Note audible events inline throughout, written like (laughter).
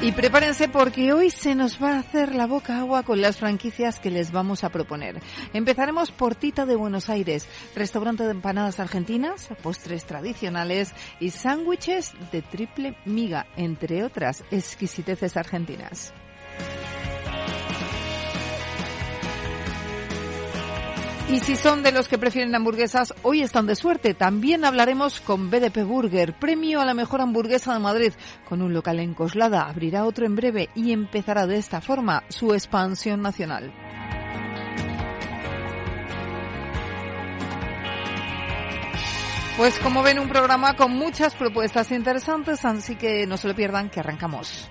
Y prepárense porque hoy se nos va a hacer la boca agua con las franquicias que les vamos a proponer. Empezaremos por Tita de Buenos Aires, restaurante de empanadas argentinas, postres tradicionales y sándwiches de triple miga, entre otras exquisiteces argentinas. Y si son de los que prefieren hamburguesas, hoy están de suerte. También hablaremos con BDP Burger, premio a la mejor hamburguesa de Madrid, con un local en Coslada. Abrirá otro en breve y empezará de esta forma su expansión nacional. Pues como ven, un programa con muchas propuestas interesantes, así que no se lo pierdan, que arrancamos.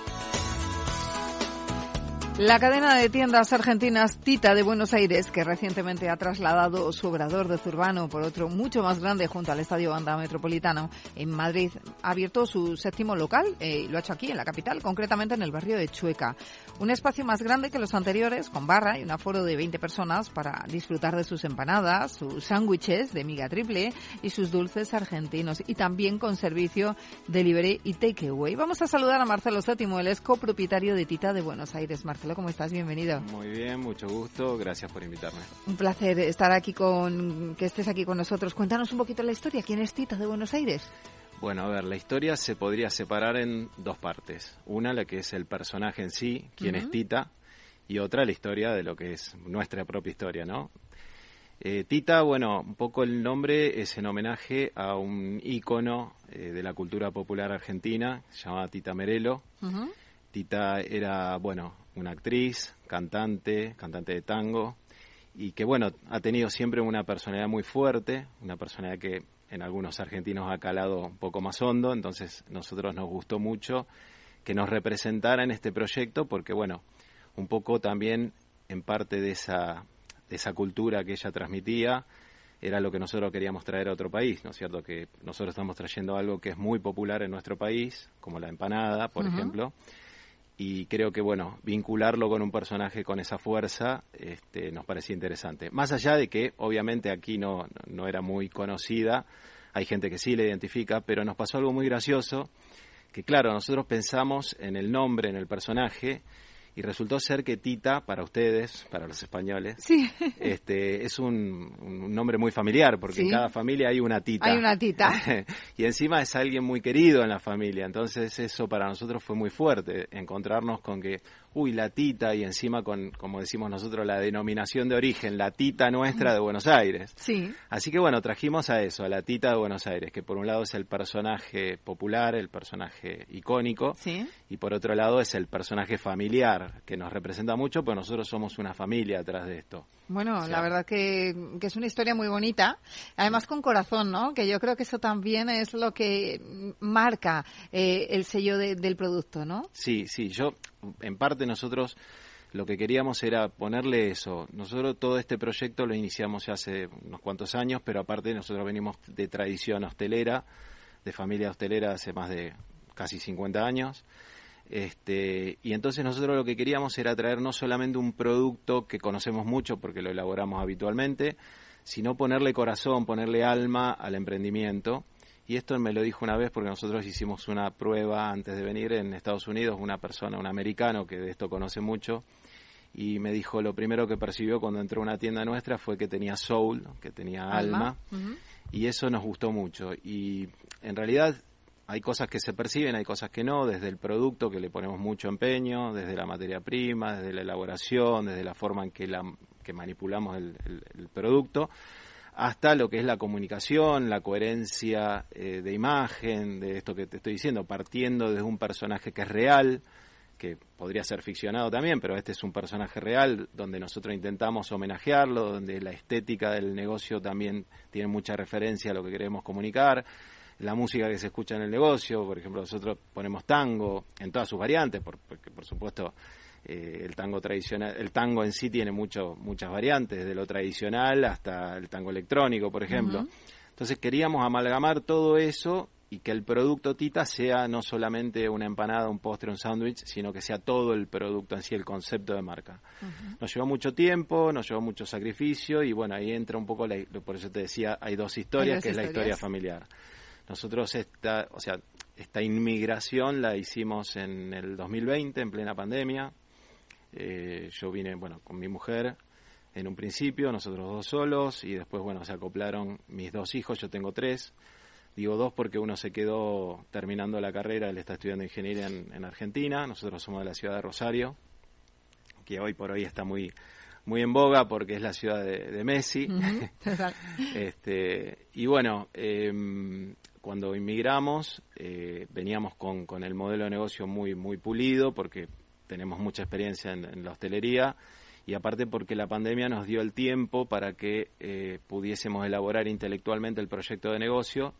La cadena de tiendas argentinas Tita de Buenos Aires, que recientemente ha trasladado su obrador de Zurbano por otro mucho más grande junto al Estadio Banda Metropolitano en Madrid, ha abierto su séptimo local eh, y lo ha hecho aquí, en la capital, concretamente en el barrio de Chueca. Un espacio más grande que los anteriores, con barra y un aforo de 20 personas para disfrutar de sus empanadas, sus sándwiches de miga triple y sus dulces argentinos. Y también con servicio delivery y takeaway. Vamos a saludar a Marcelo Séptimo, el es copropietario de Tita de Buenos Aires. Marcelo, ¿cómo estás? Bienvenido. Muy bien, mucho gusto. Gracias por invitarme. Un placer estar aquí con, que estés aquí con nosotros. Cuéntanos un poquito la historia. ¿Quién es Tita de Buenos Aires? Bueno, a ver, la historia se podría separar en dos partes. Una, la que es el personaje en sí, quién es Tita, y otra, la historia de lo que es nuestra propia historia, ¿no? Eh, Tita, bueno, un poco el nombre es en homenaje a un ícono eh, de la cultura popular argentina, se llamaba Tita Merelo. Tita era, bueno, una actriz, cantante, cantante de tango, y que, bueno, ha tenido siempre una personalidad muy fuerte, una personalidad que en algunos argentinos ha calado un poco más hondo, entonces nosotros nos gustó mucho que nos representara en este proyecto porque bueno, un poco también en parte de esa de esa cultura que ella transmitía era lo que nosotros queríamos traer a otro país, ¿no es cierto? Que nosotros estamos trayendo algo que es muy popular en nuestro país, como la empanada, por ejemplo, y creo que bueno vincularlo con un personaje con esa fuerza este, nos parecía interesante. Más allá de que obviamente aquí no, no era muy conocida hay gente que sí la identifica pero nos pasó algo muy gracioso que claro nosotros pensamos en el nombre en el personaje y resultó ser que Tita, para ustedes, para los españoles, este, es un, un, nombre muy familiar, porque en cada familia hay una Tita. Hay una Tita. (laughs) y encima es alguien muy querido en la familia, entonces eso para nosotros fue muy fuerte, encontrarnos con que, uy, la Tita, y encima con, como decimos nosotros, la denominación de origen, la Tita nuestra de Buenos Aires. Sí. Así que bueno, trajimos a eso, a la Tita de Buenos Aires, que por un lado es el personaje popular, el personaje icónico, sí. y por otro lado es el personaje familiar que nos representa mucho, pues nosotros somos una familia atrás de esto. Bueno, o sea, la verdad que, que, es una historia muy bonita, además con corazón, ¿no? Que yo creo que eso también es lo que marca eh, el sello de, del producto, ¿no? Sí, sí, yo, en parte nosotros lo que queríamos era ponerle eso. Nosotros todo este proyecto lo iniciamos ya hace unos cuantos años, pero aparte nosotros venimos de tradición hostelera, de familia hostelera hace más de casi 50 años. Este, y entonces nosotros lo que queríamos era traer no solamente un producto que conocemos mucho porque lo elaboramos habitualmente, sino ponerle corazón, ponerle alma al emprendimiento. Y esto me lo dijo una vez porque nosotros hicimos una prueba antes de venir en Estados Unidos, una persona, un americano que de esto conoce mucho, y me dijo lo primero que percibió cuando entró a una tienda nuestra fue que tenía soul, que tenía alma, alma uh -huh. y eso nos gustó mucho. Y en realidad hay cosas que se perciben, hay cosas que no, desde el producto que le ponemos mucho empeño, desde la materia prima, desde la elaboración, desde la forma en que, la, que manipulamos el, el, el producto, hasta lo que es la comunicación, la coherencia eh, de imagen, de esto que te estoy diciendo, partiendo desde un personaje que es real, que podría ser ficcionado también, pero este es un personaje real donde nosotros intentamos homenajearlo, donde la estética del negocio también tiene mucha referencia a lo que queremos comunicar, la música que se escucha en el negocio, por ejemplo, nosotros ponemos tango en todas sus variantes, porque por supuesto eh, el tango tradicional, el tango en sí tiene mucho, muchas variantes, desde lo tradicional hasta el tango electrónico, por ejemplo. Entonces queríamos amalgamar todo eso y que el producto Tita sea no solamente una empanada, un postre, un sándwich, sino que sea todo el producto en sí, el concepto de marca. Nos llevó mucho tiempo, nos llevó mucho sacrificio y bueno, ahí entra un poco, la, por eso te decía, hay dos historias, que es la historia familiar. Nosotros esta, o sea, esta inmigración la hicimos en el 2020, en plena pandemia. Eh, yo vine, bueno, con mi mujer en un principio, nosotros dos solos, y después, bueno, se acoplaron mis dos hijos, yo tengo tres, Digo dos porque uno se quedó terminando la carrera, él está estudiando ingeniería en, Argentina, nosotros somos de la ciudad de Rosario, que hoy por hoy está muy muy en boga porque es la ciudad de, Messi. (laughs) este, y bueno, em, cuando inmigramos eh, veníamos con, con, el modelo de negocio muy, muy pulido porque tenemos mucha experiencia en, la hostelería y aparte porque la pandemia nos dio el tiempo para que eh, pudiésemos elaborar intelectualmente el proyecto de negocio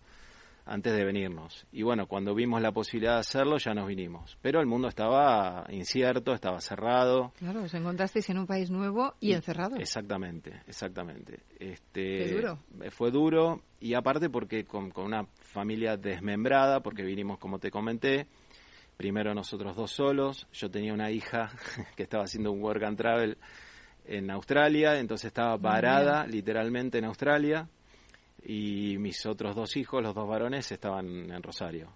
antes de venirnos. Y bueno, cuando vimos la posibilidad de hacerlo, ya nos vinimos. Pero el mundo estaba incierto, estaba cerrado. Claro, os encontrasteis en un país nuevo y, encerrado. Exactamente, exactamente. Este, Qué duro. Fue duro y aparte porque con, con una familia desmembrada, porque vinimos, como te comenté, primero nosotros dos solos, yo tenía una hija (laughs) que estaba haciendo un work and travel en Australia, entonces estaba varada literalmente en Australia y mis otros dos hijos, los dos varones, estaban en Rosario.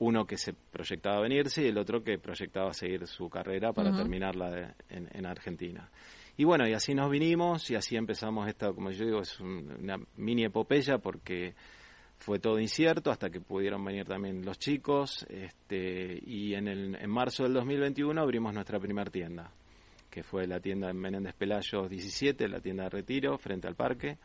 Uno que se proyectaba venirse y el otro que proyectaba seguir su carrera para terminarla en, Argentina. Y bueno, y así nos vinimos y así empezamos esta, como yo digo, es una mini epopeya porque fue todo incierto hasta que pudieron venir también los chicos este, y en, el, en marzo del 2021 abrimos nuestra primera tienda, que fue la tienda en Menéndez Pelayos 17, la tienda de retiro frente al parque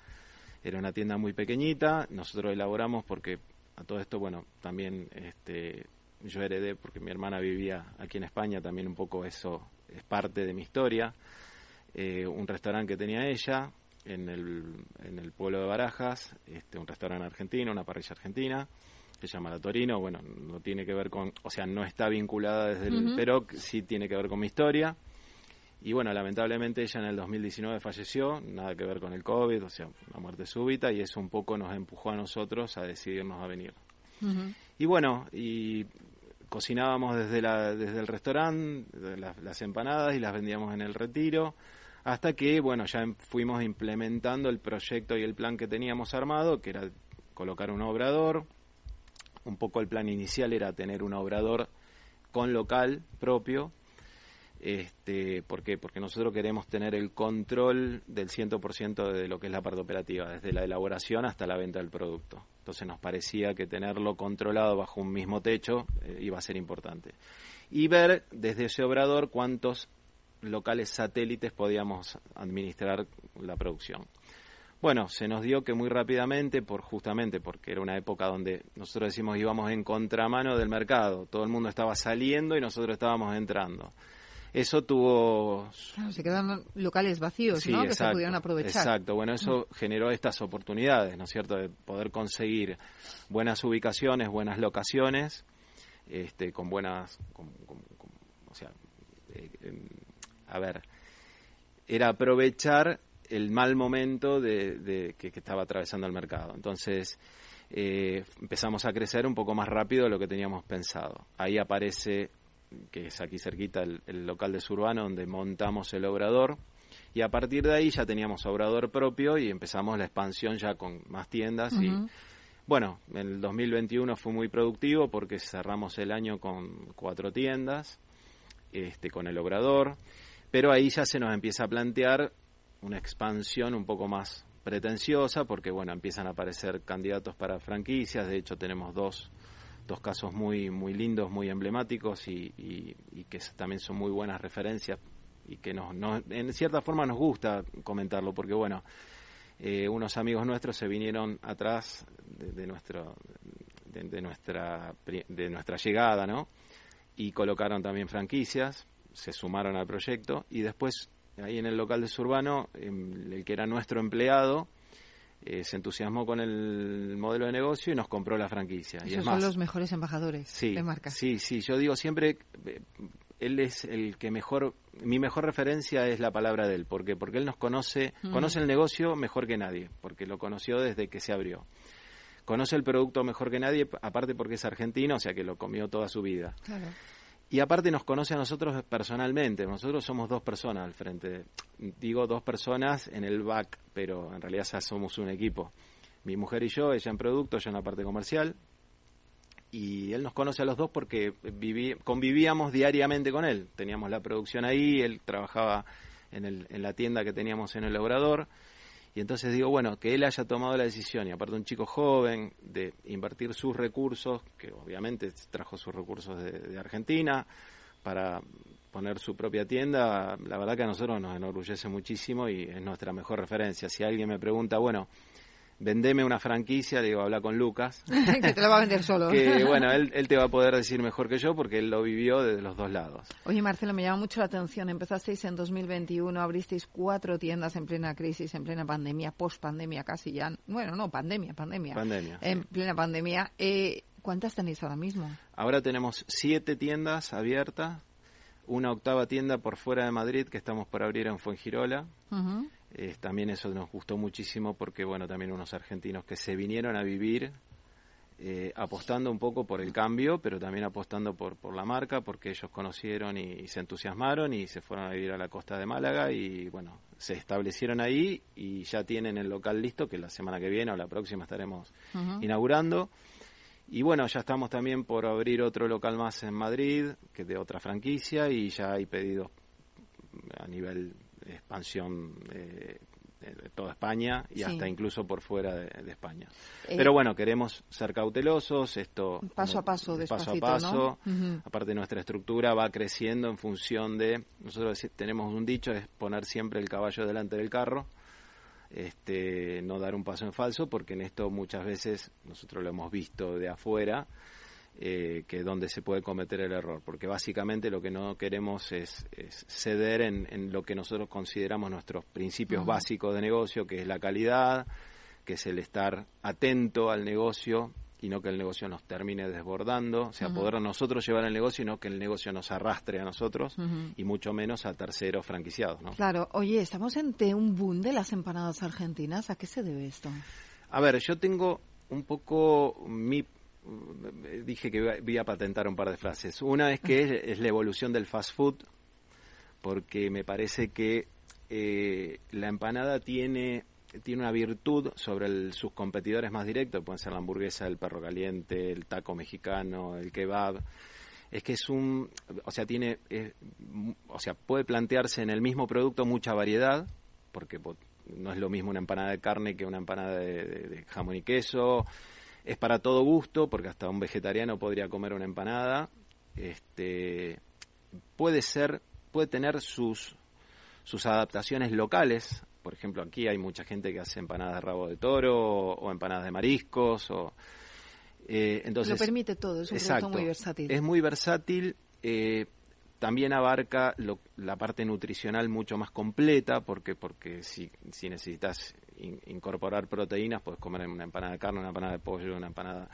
era una tienda muy pequeñita, nosotros elaboramos porque a todo esto, bueno, también este, yo heredé porque mi hermana vivía aquí en España, también un poco eso es parte de mi historia. Eh, un restaurante que tenía ella en el, en el pueblo de Barajas, este, un restaurante argentino, una parrilla argentina, se llama La Torino, bueno, no tiene que ver con, o sea, no está vinculada desde el, pero sí tiene que ver con mi historia. Y bueno, lamentablemente ella en el 2019 falleció, nada que ver con el COVID, o sea, una muerte súbita, y eso un poco nos empujó a nosotros a decidirnos a venir. Y bueno, y cocinábamos desde, la, desde el restaurante las, empanadas y las vendíamos en el retiro, hasta que, bueno, ya fuimos implementando el proyecto y el plan que teníamos armado, que era colocar un obrador. Un poco el plan inicial era tener un obrador con local propio, este, ¿Por qué? Porque nosotros queremos tener el control del 100% de lo que es la parte operativa, desde la elaboración hasta la venta del producto. Entonces nos parecía que tenerlo controlado bajo un mismo techo eh, iba a ser importante. Y ver desde ese obrador cuántos locales satélites podíamos administrar la producción. Bueno, se nos dio que muy rápidamente, por justamente porque era una época donde nosotros decimos íbamos en contramano del mercado, todo el mundo estaba saliendo y nosotros estábamos entrando eso tuvo... se quedan locales vacíos, ¿no? que se pudieron aprovechar. Exacto, bueno, eso mm. generó estas oportunidades, ¿no es cierto?, de poder conseguir buenas ubicaciones, buenas locaciones, este, con buenas... o sea, eh, a ver, era aprovechar el mal momento de, que, estaba atravesando el mercado. Entonces, eh, empezamos a crecer un poco más rápido de lo que teníamos pensado. Ahí aparece que es aquí cerquita el, local de Surbano, donde montamos el obrador. Y a partir de ahí ya teníamos obrador propio y empezamos la expansión ya con más tiendas. Y bueno, en el 2021 fue muy productivo porque cerramos el año con cuatro tiendas, este, con el obrador. Pero ahí ya se nos empieza a plantear una expansión un poco más pretenciosa porque bueno, empiezan a aparecer candidatos para franquicias. De hecho, tenemos dos dos casos muy, muy lindos, muy emblemáticos y, que también son muy buenas referencias y que nos, en cierta forma nos gusta comentarlo porque bueno, eh, unos amigos nuestros se vinieron atrás de, nuestro de, nuestra de nuestra llegada, ¿no? Y colocaron también franquicias, se sumaron al proyecto y después ahí en el local de Surbano, em, el que era nuestro empleado, eh, se entusiasmó con el modelo de negocio y nos compró la franquicia. Esos son los mejores embajadores de marca. Sí, sí, yo digo siempre, eh, él es el que mejor, mi mejor referencia es la palabra de él, porque porque él nos conoce, mm. conoce el negocio mejor que nadie, porque lo conoció desde que se abrió. Conoce el producto mejor que nadie, aparte porque es argentino, o sea que lo comió toda su vida. Claro. Y aparte nos conoce a nosotros personalmente. Nosotros somos dos personas al frente. Digo dos personas en el back, pero en realidad ya somos un equipo. Mi mujer y yo, ella en producto, yo en la parte comercial. Y él nos conoce a los dos porque convivíamos diariamente con él. Teníamos la producción ahí, él trabajaba en, el, en la tienda que teníamos en el obrador y entonces digo, bueno, que él haya tomado la decisión, y aparte un chico joven, de invertir sus recursos, que obviamente trajo sus recursos de, Argentina, para poner su propia tienda, la verdad que a nosotros nos enorgullece muchísimo y es nuestra mejor referencia. Si alguien me pregunta, bueno, vendeme una franquicia, le digo, habla con Lucas. (laughs) que te la va a vender solo. que (laughs) bueno, él, él, te va a poder decir mejor que yo porque él lo vivió desde los dos lados. Oye, Marcelo, me llama mucho la atención. Empezasteis en 2021, abristeis cuatro tiendas en plena crisis, en plena pandemia, post-pandemia casi ya. Bueno, no, pandemia, pandemia. Pandemia. En plena pandemia. Eh, ¿Cuántas tenéis ahora mismo? Ahora tenemos siete tiendas abiertas, una octava tienda por fuera de Madrid que estamos por abrir en Fuengirola. Eh, también eso nos gustó muchísimo porque, bueno, también unos argentinos que se vinieron a vivir eh, apostando un poco por el cambio, pero también apostando por, por la marca, porque ellos conocieron y, se entusiasmaron y se fueron a vivir a la costa de Málaga y, bueno, se establecieron ahí y ya tienen el local listo, que la semana que viene o la próxima estaremos inaugurando. Y bueno, ya estamos también por abrir otro local más en Madrid, que de otra franquicia, y ya hay pedidos a nivel expansión eh, de toda España y hasta incluso por fuera de, España. Eh, Pero bueno, queremos ser cautelosos, esto paso a paso, paso a paso. Aparte nuestra estructura va creciendo en función de nosotros tenemos un dicho es poner siempre el caballo delante del carro. Este, no dar un paso en falso porque en esto muchas veces nosotros lo hemos visto de afuera eh, que donde se puede cometer el error, porque básicamente lo que no queremos es, ceder en, lo que nosotros consideramos nuestros principios básicos de negocio, que es la calidad, que es el estar atento al negocio y no que el negocio nos termine desbordando, o sea, poder nosotros llevar el negocio y no que el negocio nos arrastre a nosotros y mucho menos a terceros franquiciados. ¿no? Claro, oye, estamos ante un boom de las empanadas argentinas, ¿a qué se debe esto? A ver, yo tengo un poco mi dije que voy a patentar un par de frases. Una es que es, la evolución del fast food, porque me parece que eh, la empanada tiene tiene una virtud sobre sus competidores más directos, pueden ser la hamburguesa, el perro caliente, el taco mexicano, el kebab. Es que es un, o sea, tiene, o sea, puede plantearse en el mismo producto mucha variedad, porque no es lo mismo una empanada de carne que una empanada de jamón y queso, es para todo gusto, porque hasta un vegetariano podría comer una empanada. Este, puede ser, puede tener sus, sus adaptaciones locales. Por ejemplo, aquí hay mucha gente que hace empanadas de rabo de toro o, empanadas de mariscos. O, eh, entonces, Lo permite todo, es un producto muy versátil. Es muy versátil. Eh, también abarca la parte nutricional mucho más completa, porque porque si, si necesitas incorporar proteínas, puedes comer una empanada de carne, una empanada de pollo, una empanada.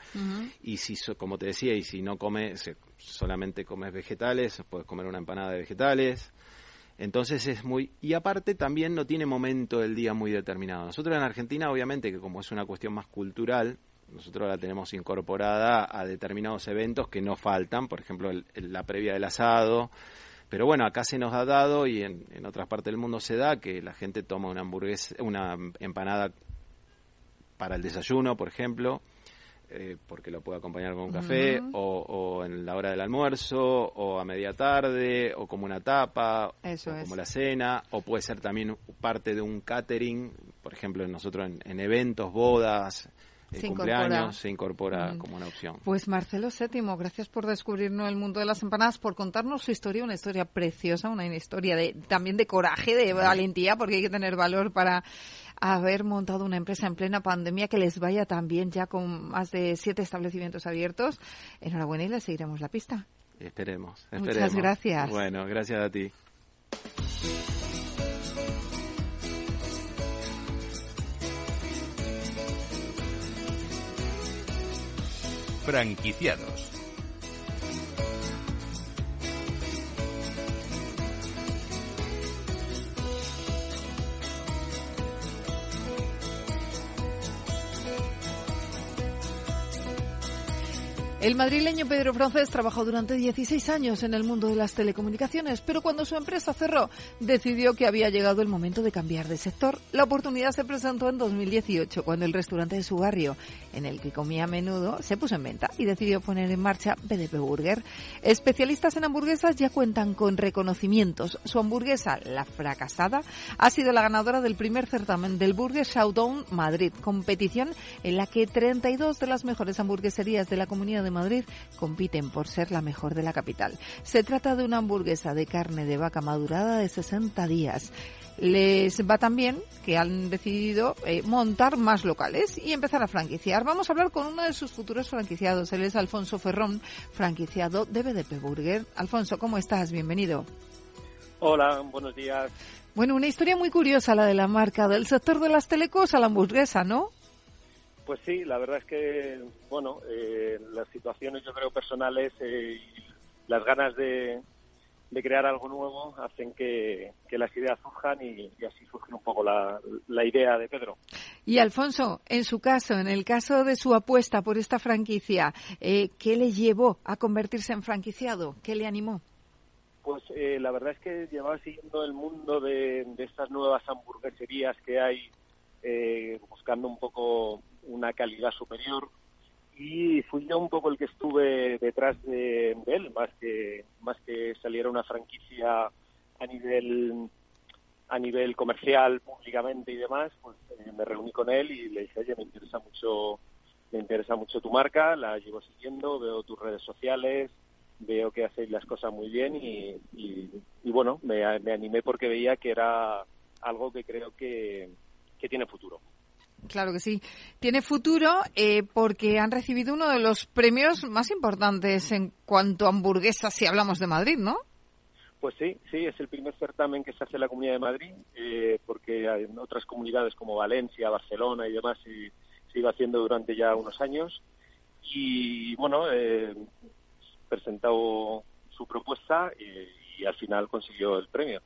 Y si, como te decía, y si no comes, solamente comes vegetales, puedes comer una empanada de vegetales. Entonces es muy... Y aparte también no tiene momento del día muy determinado. Nosotros en Argentina, obviamente, que como es una cuestión más cultural, nosotros la tenemos incorporada a determinados eventos que no faltan, por ejemplo, la previa del asado, pero bueno, acá se nos ha dado y en, en otras partes del mundo se da que la gente toma una hamburguesa, una empanada para el desayuno, por ejemplo, eh, porque lo puede acompañar con un café, o, en la hora del almuerzo, o a media tarde, o como una tapa, o como la cena, o puede ser también parte de un catering, por ejemplo, nosotros en, eventos, bodas, el Se cumpleaños incorpora. se incorpora Mm. como una opción. Pues Marcelo VII, gracias por descubrirnos el mundo de las empanadas, por contarnos su historia, una historia preciosa, una historia de también de coraje, de valentía, porque hay que tener valor para haber montado una empresa en plena pandemia que les vaya tan bien ya con más de siete establecimientos abiertos. Enhorabuena y les seguiremos la pista. Esperemos, Muchas gracias. Bueno, gracias a ti. Franquiciados. El madrileño Pedro Francés trabajó durante 16 años en el mundo de las telecomunicaciones, pero cuando su empresa cerró, decidió que había llegado el momento de cambiar de sector. La oportunidad se presentó en 2018, cuando el restaurante de su barrio, en el que comía a menudo, se puso en venta y decidió poner en marcha BDP Burger. Especialistas en hamburguesas ya cuentan con reconocimientos. Su hamburguesa, la fracasada, ha sido la ganadora del primer certamen del Burger Showdown Madrid, competición en la que 32 de las mejores hamburgueserías de la Comunidad de Madrid compiten por ser la mejor de la capital. Se trata de una hamburguesa de carne de vaca madurada de 60 días. Les va tan bien que han decidido eh, montar más locales y empezar a franquiciar. Vamos a hablar con uno de sus futuros franquiciados. Él es Alfonso Ferrón, franquiciado de BDP Burger. Alfonso, ¿cómo estás? Bienvenido. Hola, buenos días. Bueno, una historia muy curiosa la de la marca, del sector de las telecos a la hamburguesa, ¿no? Pues sí, la verdad es que, bueno, eh, las situaciones yo creo personales eh, y las ganas de, de crear algo nuevo hacen que, que las ideas surjan y, y así surge un poco la, la idea de Pedro. Y Alfonso, en su caso, en el caso de su apuesta por esta franquicia, eh, ¿qué le llevó a convertirse en franquiciado? ¿Qué le animó? Pues eh, la verdad es que llevaba siguiendo el mundo de, de estas nuevas hamburgueserías que hay, eh, buscando un poco una calidad superior y fui yo un poco el que estuve detrás de, él, más que más que saliera una franquicia a nivel a nivel comercial, públicamente y demás, pues eh, me reuní con él y le dije, oye, me interesa mucho me interesa mucho tu marca, la llevo siguiendo, veo tus redes sociales, veo que hacéis las cosas muy bien y, y, y bueno, me, me, animé porque veía que era algo que creo que, que tiene futuro. Claro que sí. Tiene futuro eh, porque han recibido uno de los premios más importantes en cuanto a hamburguesas si hablamos de Madrid, ¿no? Pues sí, sí, es el primer certamen que se hace en la Comunidad de Madrid, eh, porque en otras comunidades como Valencia, Barcelona y demás se, se iba haciendo durante ya unos años. Y bueno, eh, presentó su propuesta y, y, al final consiguió el premio.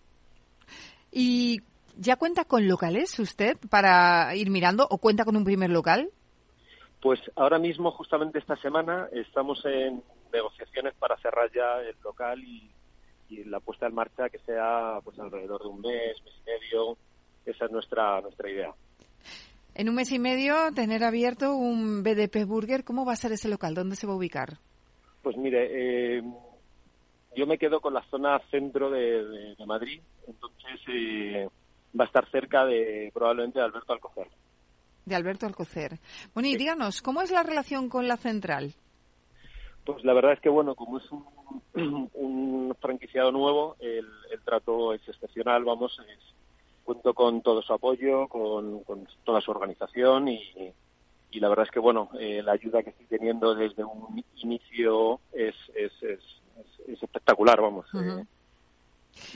¿Y ya cuenta con locales usted para ir mirando o cuenta con un primer local? Pues ahora mismo, justamente esta semana, estamos en negociaciones para cerrar ya el local y, y la puesta en marcha que sea pues alrededor de un mes, mes y medio. Esa es nuestra nuestra idea. En un mes y medio tener abierto un BDP Burger, ¿cómo va a ser ese local? ¿Dónde se va a ubicar? Pues mire, eh, yo me quedo con la zona centro de, de, de Madrid, entonces eh, va a estar cerca de probablemente de Alberto Alcocer. De Alberto Alcocer. Bueno, y díganos, ¿cómo es la relación con la central? Pues la verdad es que, bueno, como es un, (clears throat) un franquiciado nuevo, el, el, trato es excepcional, vamos, es, cuento con todo su apoyo, con, con toda su organización y, y, la verdad es que, bueno, eh, la ayuda que estoy teniendo desde un inicio es, es, es, es espectacular, vamos. Uh -huh. eh,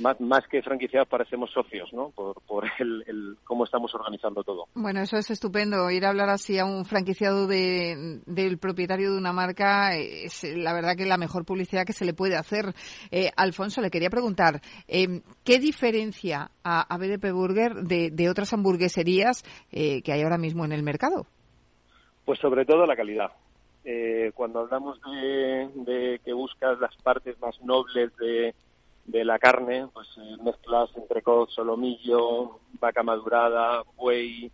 más, más, que franquiciados parecemos socios, ¿no? Por, por el, el, cómo estamos organizando todo. Bueno, eso es estupendo. Ir a hablar así a un franquiciado de, del propietario de una marca es la verdad que la mejor publicidad que se le puede hacer. Eh, Alfonso, le quería preguntar, eh, ¿qué diferencia a, a BDP Burger de, de otras hamburgueserías eh, que hay ahora mismo en el mercado? Pues sobre todo la calidad. Eh, cuando hablamos de, de que buscas las partes más nobles de de la carne, pues eh, mezclas entrecot, solomillo, vaca madurada, buey,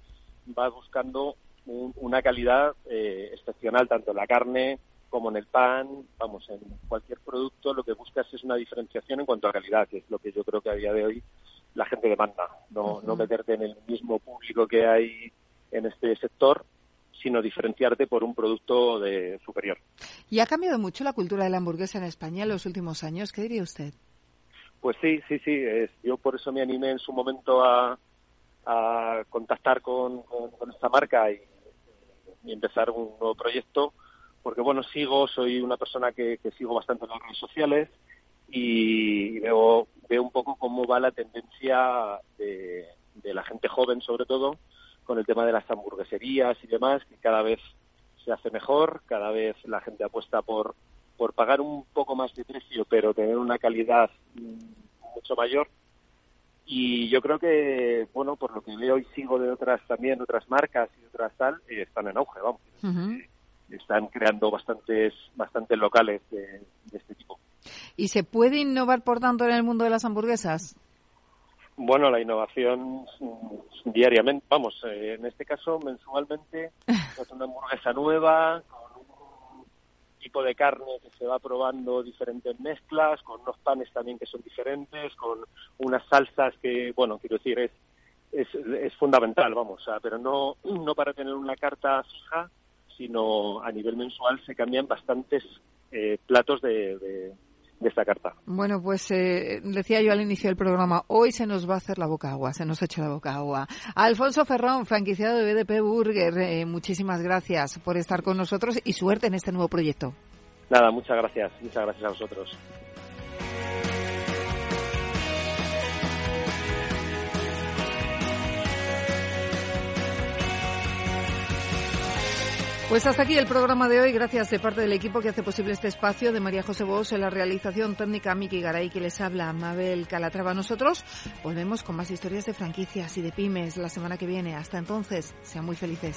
vas buscando un, una calidad eh, excepcional tanto en la carne como en el pan, vamos, en cualquier producto lo que buscas es una diferenciación en cuanto a calidad, que es lo que yo creo que a día de hoy la gente demanda, no, uh -huh. no meterte en el mismo público que hay en este sector, sino diferenciarte por un producto de superior. ¿Y ha cambiado mucho la cultura de la hamburguesa en España en los últimos años? ¿Qué diría usted? Pues sí, sí, sí. yo por eso me animé en su momento a, contactar con, esta marca y, empezar un nuevo proyecto, porque bueno, sigo, soy una persona que, sigo bastante en las redes sociales y veo, veo un poco cómo va la tendencia de, de la gente joven sobre todo con el tema de las hamburgueserías y demás, que cada vez se hace mejor, cada vez la gente apuesta por, por pagar un poco más de precio, pero tener una calidad mm, mucho mayor. Y yo creo que, bueno, por lo que veo y sigo de otras también, otras marcas y otras tal, eh, están en auge, vamos. Están creando bastantes, bastantes locales de, de este tipo. ¿Y se puede innovar, por tanto, en el mundo de las hamburguesas? Bueno, la innovación mm, diariamente, vamos, eh, en este caso mensualmente, (laughs) es una hamburguesa nueva, con tipo de carne que se va probando diferentes mezclas, con unos panes también que son diferentes, con unas salsas que, bueno, quiero decir, es, es, fundamental, vamos, pero no, no para tener una carta fija, sino a nivel mensual se cambian bastantes eh, platos de de esta carta. Bueno, pues eh, decía yo al inicio del programa, hoy se nos va a hacer la boca agua, se nos ha hecho la boca agua. Alfonso Ferrón, franquiciado de BDP Burger, eh, muchísimas gracias por estar con nosotros y suerte en este nuevo proyecto. Nada, muchas gracias, muchas gracias a vosotros. Pues hasta aquí el programa de hoy. Gracias de parte del equipo que hace posible este espacio, de María José Bos en la realización técnica, Miki Garay, que les habla, Mabel Calatrava. Nosotros volvemos con más historias de franquicias y de pymes la semana que viene. Hasta entonces, sean muy felices.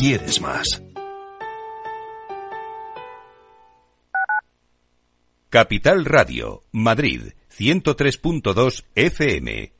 quieres más. Capital Radio, Madrid, 103.2 FM.